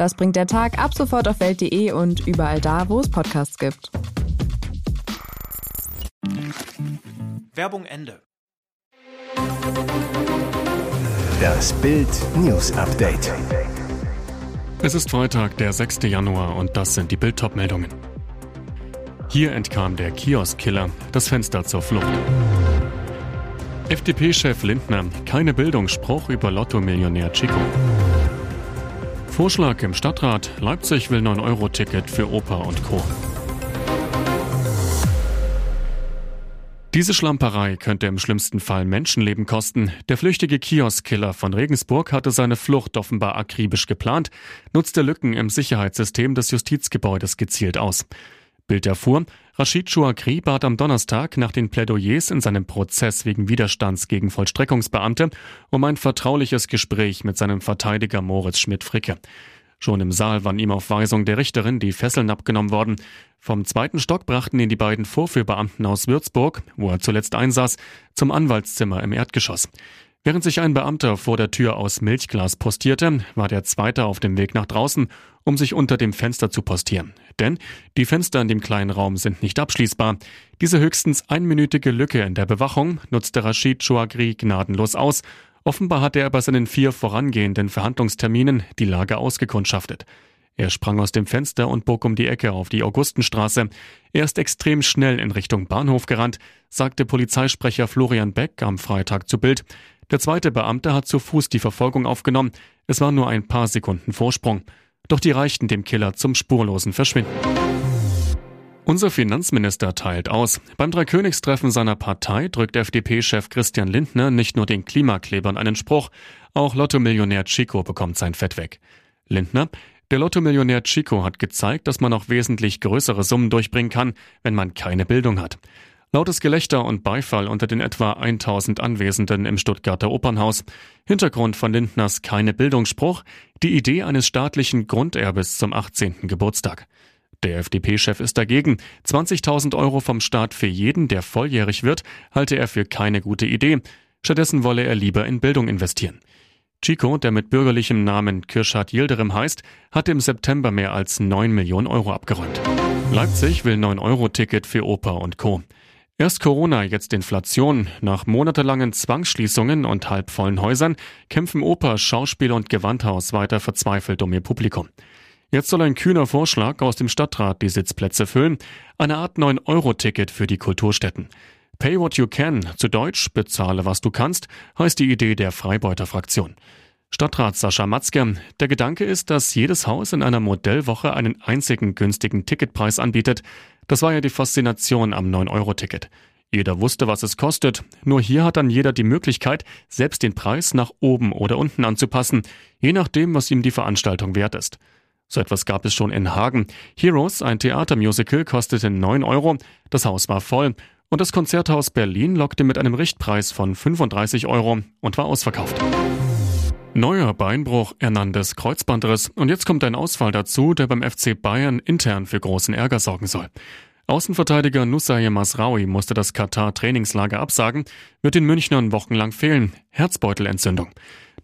Das bringt der Tag ab sofort auf welt.de und überall da, wo es Podcasts gibt. Werbung Ende. Das Bild News Update. Es ist Freitag, der 6. Januar und das sind die bild meldungen Hier entkam der Kiosk-Killer das Fenster zur Flucht. FDP-Chef Lindner, keine Bildungsspruch über Lotto-Millionär Chico. Vorschlag im Stadtrat, Leipzig will 9-Euro-Ticket für Oper und Co. Diese Schlamperei könnte im schlimmsten Fall Menschenleben kosten. Der flüchtige Kiosk-Killer von Regensburg hatte seine Flucht offenbar akribisch geplant, nutzte Lücken im Sicherheitssystem des Justizgebäudes gezielt aus. Bild erfuhr, Rashid Chouakri bat am Donnerstag nach den Plädoyers in seinem Prozess wegen Widerstands gegen Vollstreckungsbeamte um ein vertrauliches Gespräch mit seinem Verteidiger Moritz Schmidt-Fricke. Schon im Saal waren ihm auf Weisung der Richterin die Fesseln abgenommen worden. Vom zweiten Stock brachten ihn die beiden Vorführbeamten aus Würzburg, wo er zuletzt einsaß, zum Anwaltszimmer im Erdgeschoss. Während sich ein Beamter vor der Tür aus Milchglas postierte, war der zweite auf dem Weg nach draußen, um sich unter dem Fenster zu postieren. Denn die Fenster in dem kleinen Raum sind nicht abschließbar. Diese höchstens einminütige Lücke in der Bewachung nutzte Rashid Chouagri gnadenlos aus. Offenbar hatte er bei seinen vier vorangehenden Verhandlungsterminen die Lage ausgekundschaftet. Er sprang aus dem Fenster und bog um die Ecke auf die Augustenstraße. Er ist extrem schnell in Richtung Bahnhof gerannt, sagte Polizeisprecher Florian Beck am Freitag zu Bild. Der zweite Beamte hat zu Fuß die Verfolgung aufgenommen. Es war nur ein paar Sekunden Vorsprung. Doch die reichten dem Killer zum spurlosen Verschwinden. Unser Finanzminister teilt aus. Beim Dreikönigstreffen seiner Partei drückt FDP-Chef Christian Lindner nicht nur den Klimaklebern einen Spruch, auch Lotto-Millionär Chico bekommt sein Fett weg. Lindner, der Lotto-Millionär Chico hat gezeigt, dass man auch wesentlich größere Summen durchbringen kann, wenn man keine Bildung hat. Lautes Gelächter und Beifall unter den etwa 1000 Anwesenden im Stuttgarter Opernhaus. Hintergrund von Lindners keine Bildungsspruch, die Idee eines staatlichen Grunderbes zum 18. Geburtstag. Der FDP-Chef ist dagegen. 20.000 Euro vom Staat für jeden, der volljährig wird, halte er für keine gute Idee. Stattdessen wolle er lieber in Bildung investieren. Chico, der mit bürgerlichem Namen Kirschat Yildirim heißt, hat im September mehr als 9 Millionen Euro abgeräumt. Leipzig will 9-Euro-Ticket für Oper und Co. Erst Corona, jetzt Inflation. Nach monatelangen Zwangsschließungen und halbvollen Häusern kämpfen Oper, Schauspiel und Gewandhaus weiter verzweifelt um ihr Publikum. Jetzt soll ein kühner Vorschlag aus dem Stadtrat die Sitzplätze füllen. Eine Art 9-Euro-Ticket für die Kulturstätten. Pay what you can, zu Deutsch, bezahle was du kannst, heißt die Idee der Freibeuter-Fraktion. Stadtrat Sascha Matzke. Der Gedanke ist, dass jedes Haus in einer Modellwoche einen einzigen günstigen Ticketpreis anbietet. Das war ja die Faszination am 9-Euro-Ticket. Jeder wusste, was es kostet. Nur hier hat dann jeder die Möglichkeit, selbst den Preis nach oben oder unten anzupassen, je nachdem, was ihm die Veranstaltung wert ist. So etwas gab es schon in Hagen. Heroes, ein Theatermusical, kostete 9 Euro. Das Haus war voll. Und das Konzerthaus Berlin lockte mit einem Richtpreis von 35 Euro und war ausverkauft. Neuer Beinbruch, Hernandez Kreuzbandriss und jetzt kommt ein Ausfall dazu, der beim FC Bayern intern für großen Ärger sorgen soll. Außenverteidiger Nusayr Masraoui musste das Katar-Trainingslager absagen, wird den Münchnern wochenlang fehlen. Herzbeutelentzündung.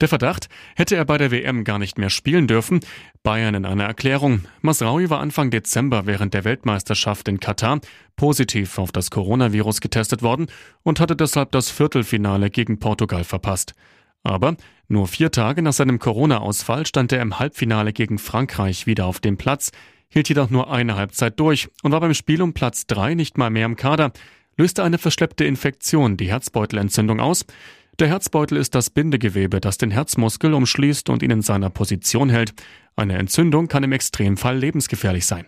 Der Verdacht, hätte er bei der WM gar nicht mehr spielen dürfen. Bayern in einer Erklärung. Masraoui war Anfang Dezember während der Weltmeisterschaft in Katar positiv auf das Coronavirus getestet worden und hatte deshalb das Viertelfinale gegen Portugal verpasst. Aber nur vier Tage nach seinem Corona-Ausfall stand er im Halbfinale gegen Frankreich wieder auf dem Platz, hielt jedoch nur eine Halbzeit durch und war beim Spiel um Platz drei nicht mal mehr im Kader, löste eine verschleppte Infektion die Herzbeutelentzündung aus. Der Herzbeutel ist das Bindegewebe, das den Herzmuskel umschließt und ihn in seiner Position hält. Eine Entzündung kann im Extremfall lebensgefährlich sein.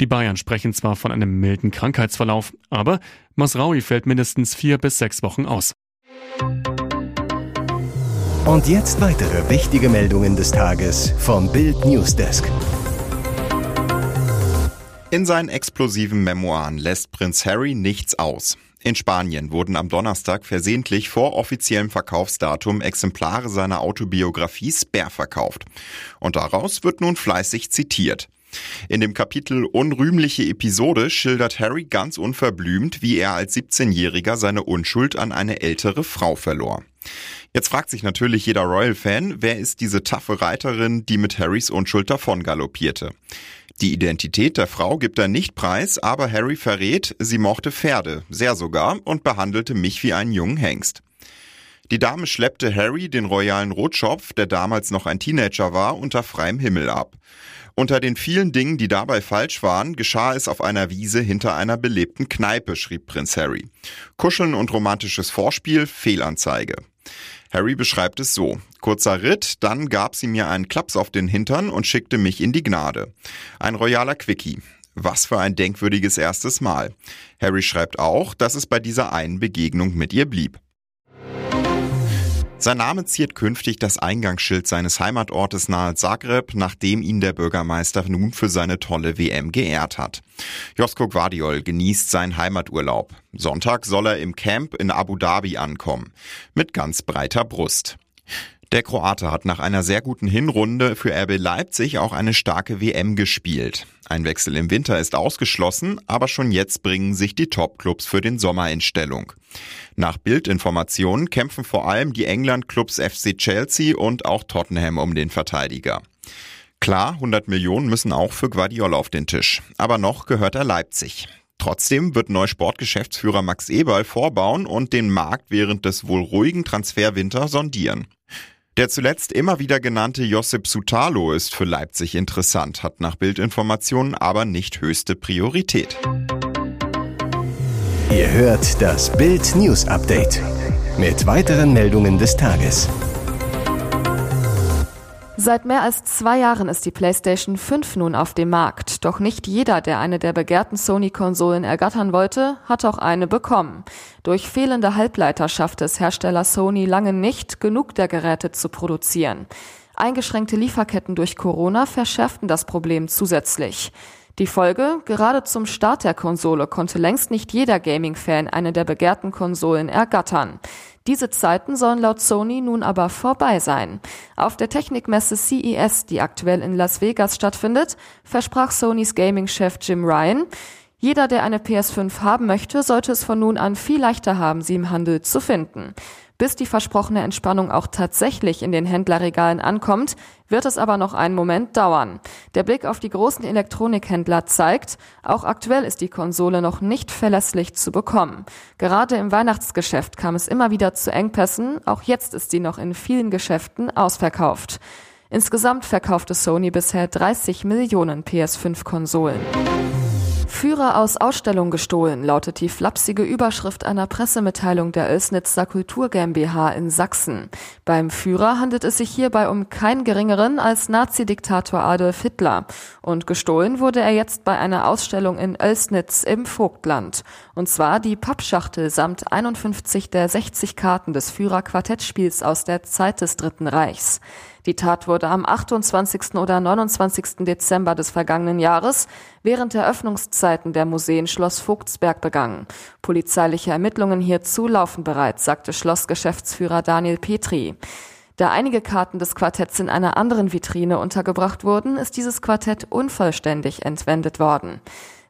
Die Bayern sprechen zwar von einem milden Krankheitsverlauf, aber Masraui fällt mindestens vier bis sechs Wochen aus. Und jetzt weitere wichtige Meldungen des Tages vom Bild Newsdesk. In seinen explosiven Memoiren lässt Prinz Harry nichts aus. In Spanien wurden am Donnerstag versehentlich vor offiziellem Verkaufsdatum Exemplare seiner Autobiografie Spare verkauft. Und daraus wird nun fleißig zitiert. In dem Kapitel Unrühmliche Episode schildert Harry ganz unverblümt, wie er als 17-Jähriger seine Unschuld an eine ältere Frau verlor. Jetzt fragt sich natürlich jeder Royal-Fan, wer ist diese taffe Reiterin, die mit Harrys Unschuld davon galoppierte. Die Identität der Frau gibt er nicht preis, aber Harry verrät, sie mochte Pferde, sehr sogar, und behandelte mich wie einen jungen Hengst. Die Dame schleppte Harry, den royalen Rotschopf, der damals noch ein Teenager war, unter freiem Himmel ab. Unter den vielen Dingen, die dabei falsch waren, geschah es auf einer Wiese hinter einer belebten Kneipe, schrieb Prinz Harry. Kuscheln und romantisches Vorspiel, Fehlanzeige. Harry beschreibt es so. Kurzer Ritt, dann gab sie mir einen Klaps auf den Hintern und schickte mich in die Gnade. Ein royaler Quickie. Was für ein denkwürdiges erstes Mal. Harry schreibt auch, dass es bei dieser einen Begegnung mit ihr blieb. Sein Name ziert künftig das Eingangsschild seines Heimatortes nahe Zagreb, nachdem ihn der Bürgermeister nun für seine tolle WM geehrt hat. Josko Guardiol genießt seinen Heimaturlaub. Sonntag soll er im Camp in Abu Dhabi ankommen. Mit ganz breiter Brust. Der Kroate hat nach einer sehr guten Hinrunde für RB Leipzig auch eine starke WM gespielt. Ein Wechsel im Winter ist ausgeschlossen, aber schon jetzt bringen sich die Topclubs für den Sommer in Stellung. Nach Bildinformationen kämpfen vor allem die England-Clubs FC Chelsea und auch Tottenham um den Verteidiger. Klar, 100 Millionen müssen auch für Guardiola auf den Tisch, aber noch gehört er Leipzig. Trotzdem wird neu Sportgeschäftsführer Max Eberl vorbauen und den Markt während des wohl ruhigen Transferwinter sondieren. Der zuletzt immer wieder genannte Josip Sutalo ist für Leipzig interessant, hat nach Bildinformationen aber nicht höchste Priorität. Ihr hört das Bild News Update mit weiteren Meldungen des Tages. Seit mehr als zwei Jahren ist die PlayStation 5 nun auf dem Markt. Doch nicht jeder, der eine der begehrten Sony-Konsolen ergattern wollte, hat auch eine bekommen. Durch fehlende Halbleiter schaffte es Hersteller Sony lange nicht, genug der Geräte zu produzieren. Eingeschränkte Lieferketten durch Corona verschärften das Problem zusätzlich. Die Folge, gerade zum Start der Konsole konnte längst nicht jeder Gaming-Fan eine der begehrten Konsolen ergattern. Diese Zeiten sollen laut Sony nun aber vorbei sein. Auf der Technikmesse CES, die aktuell in Las Vegas stattfindet, versprach Sonys Gaming-Chef Jim Ryan, jeder, der eine PS5 haben möchte, sollte es von nun an viel leichter haben, sie im Handel zu finden. Bis die versprochene Entspannung auch tatsächlich in den Händlerregalen ankommt, wird es aber noch einen Moment dauern. Der Blick auf die großen Elektronikhändler zeigt, auch aktuell ist die Konsole noch nicht verlässlich zu bekommen. Gerade im Weihnachtsgeschäft kam es immer wieder zu Engpässen, auch jetzt ist sie noch in vielen Geschäften ausverkauft. Insgesamt verkaufte Sony bisher 30 Millionen PS5-Konsolen. Führer aus Ausstellung gestohlen, lautet die flapsige Überschrift einer Pressemitteilung der Oelsnitzer Kultur GmbH in Sachsen. Beim Führer handelt es sich hierbei um keinen geringeren als Nazi-Diktator Adolf Hitler. Und gestohlen wurde er jetzt bei einer Ausstellung in Oelsnitz im Vogtland. Und zwar die Pappschachtel samt 51 der 60 Karten des Führer-Quartettspiels aus der Zeit des Dritten Reichs. Die Tat wurde am 28. oder 29. Dezember des vergangenen Jahres während der Öffnungszeiten der Museen Schloss Vogtsberg begangen. Polizeiliche Ermittlungen hierzu laufen bereits, sagte Schlossgeschäftsführer Daniel Petri. Da einige Karten des Quartetts in einer anderen Vitrine untergebracht wurden, ist dieses Quartett unvollständig entwendet worden.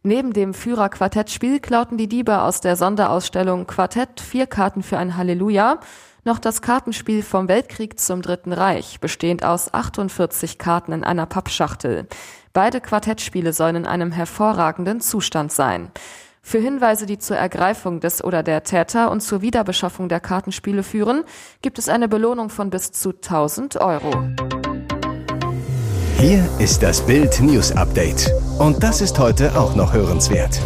Neben dem Führer-Quartettspiel klauten die Diebe aus der Sonderausstellung Quartett vier Karten für ein Halleluja noch das Kartenspiel vom Weltkrieg zum Dritten Reich, bestehend aus 48 Karten in einer Pappschachtel. Beide Quartettspiele sollen in einem hervorragenden Zustand sein. Für Hinweise, die zur Ergreifung des oder der Täter und zur Wiederbeschaffung der Kartenspiele führen, gibt es eine Belohnung von bis zu 1000 Euro. Hier ist das Bild News Update. Und das ist heute auch noch hörenswert.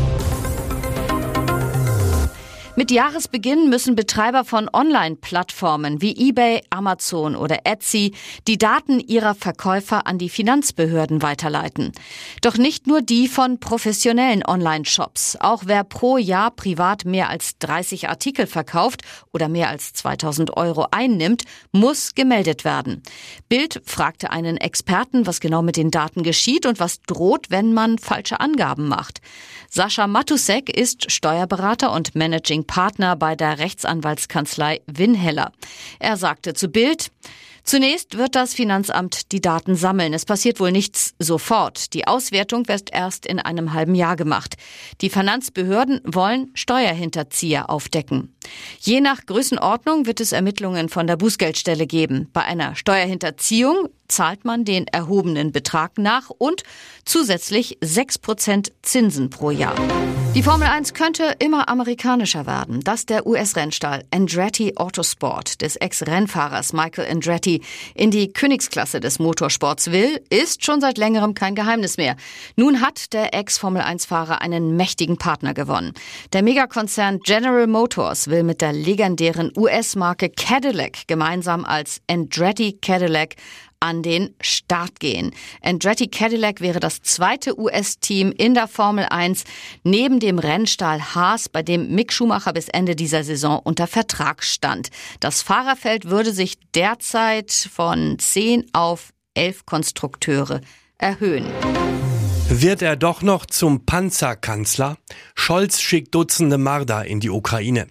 Mit Jahresbeginn müssen Betreiber von Online-Plattformen wie eBay, Amazon oder Etsy die Daten ihrer Verkäufer an die Finanzbehörden weiterleiten. Doch nicht nur die von professionellen Online-Shops. Auch wer pro Jahr privat mehr als 30 Artikel verkauft oder mehr als 2000 Euro einnimmt, muss gemeldet werden. Bild fragte einen Experten, was genau mit den Daten geschieht und was droht, wenn man falsche Angaben macht. Sascha Matusek ist Steuerberater und Managing Partner bei der Rechtsanwaltskanzlei Winheller. Er sagte zu Bild, Zunächst wird das Finanzamt die Daten sammeln. Es passiert wohl nichts sofort. Die Auswertung wird erst in einem halben Jahr gemacht. Die Finanzbehörden wollen Steuerhinterzieher aufdecken. Je nach Größenordnung wird es Ermittlungen von der Bußgeldstelle geben. Bei einer Steuerhinterziehung zahlt man den erhobenen Betrag nach und zusätzlich 6% Zinsen pro Jahr. Die Formel 1 könnte immer amerikanischer werden. Dass der US-Rennstall Andretti Autosport des Ex-Rennfahrers Michael Andretti in die Königsklasse des Motorsports will, ist schon seit längerem kein Geheimnis mehr. Nun hat der Ex-Formel 1-Fahrer einen mächtigen Partner gewonnen. Der Megakonzern General Motors will mit der legendären US-Marke Cadillac gemeinsam als Andretti Cadillac an den Start gehen. Andretti Cadillac wäre das zweite US-Team in der Formel 1 neben dem Rennstall Haas, bei dem Mick Schumacher bis Ende dieser Saison unter Vertrag stand. Das Fahrerfeld würde sich derzeit von 10 auf 11 Konstrukteure erhöhen. Wird er doch noch zum Panzerkanzler? Scholz schickt Dutzende Marder in die Ukraine.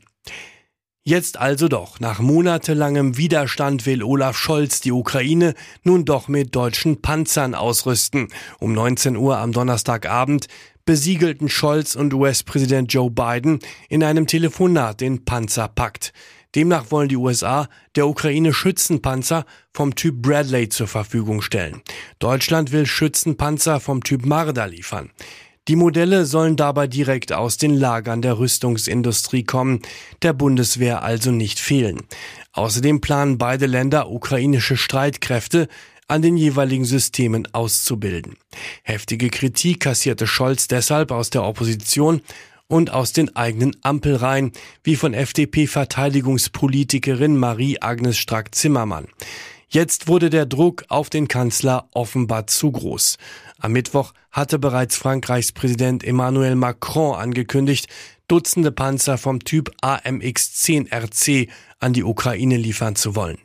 Jetzt also doch. Nach monatelangem Widerstand will Olaf Scholz die Ukraine nun doch mit deutschen Panzern ausrüsten. Um 19 Uhr am Donnerstagabend besiegelten Scholz und US-Präsident Joe Biden in einem Telefonat den Panzerpakt. Demnach wollen die USA der Ukraine Schützenpanzer vom Typ Bradley zur Verfügung stellen. Deutschland will Schützenpanzer vom Typ Marder liefern. Die Modelle sollen dabei direkt aus den Lagern der Rüstungsindustrie kommen, der Bundeswehr also nicht fehlen. Außerdem planen beide Länder ukrainische Streitkräfte an den jeweiligen Systemen auszubilden. Heftige Kritik kassierte Scholz deshalb aus der Opposition und aus den eigenen Ampelreihen, wie von FDP-Verteidigungspolitikerin Marie-Agnes Strack-Zimmermann. Jetzt wurde der Druck auf den Kanzler offenbar zu groß. Am Mittwoch hatte bereits Frankreichs Präsident Emmanuel Macron angekündigt, Dutzende Panzer vom Typ AMX-10 RC an die Ukraine liefern zu wollen.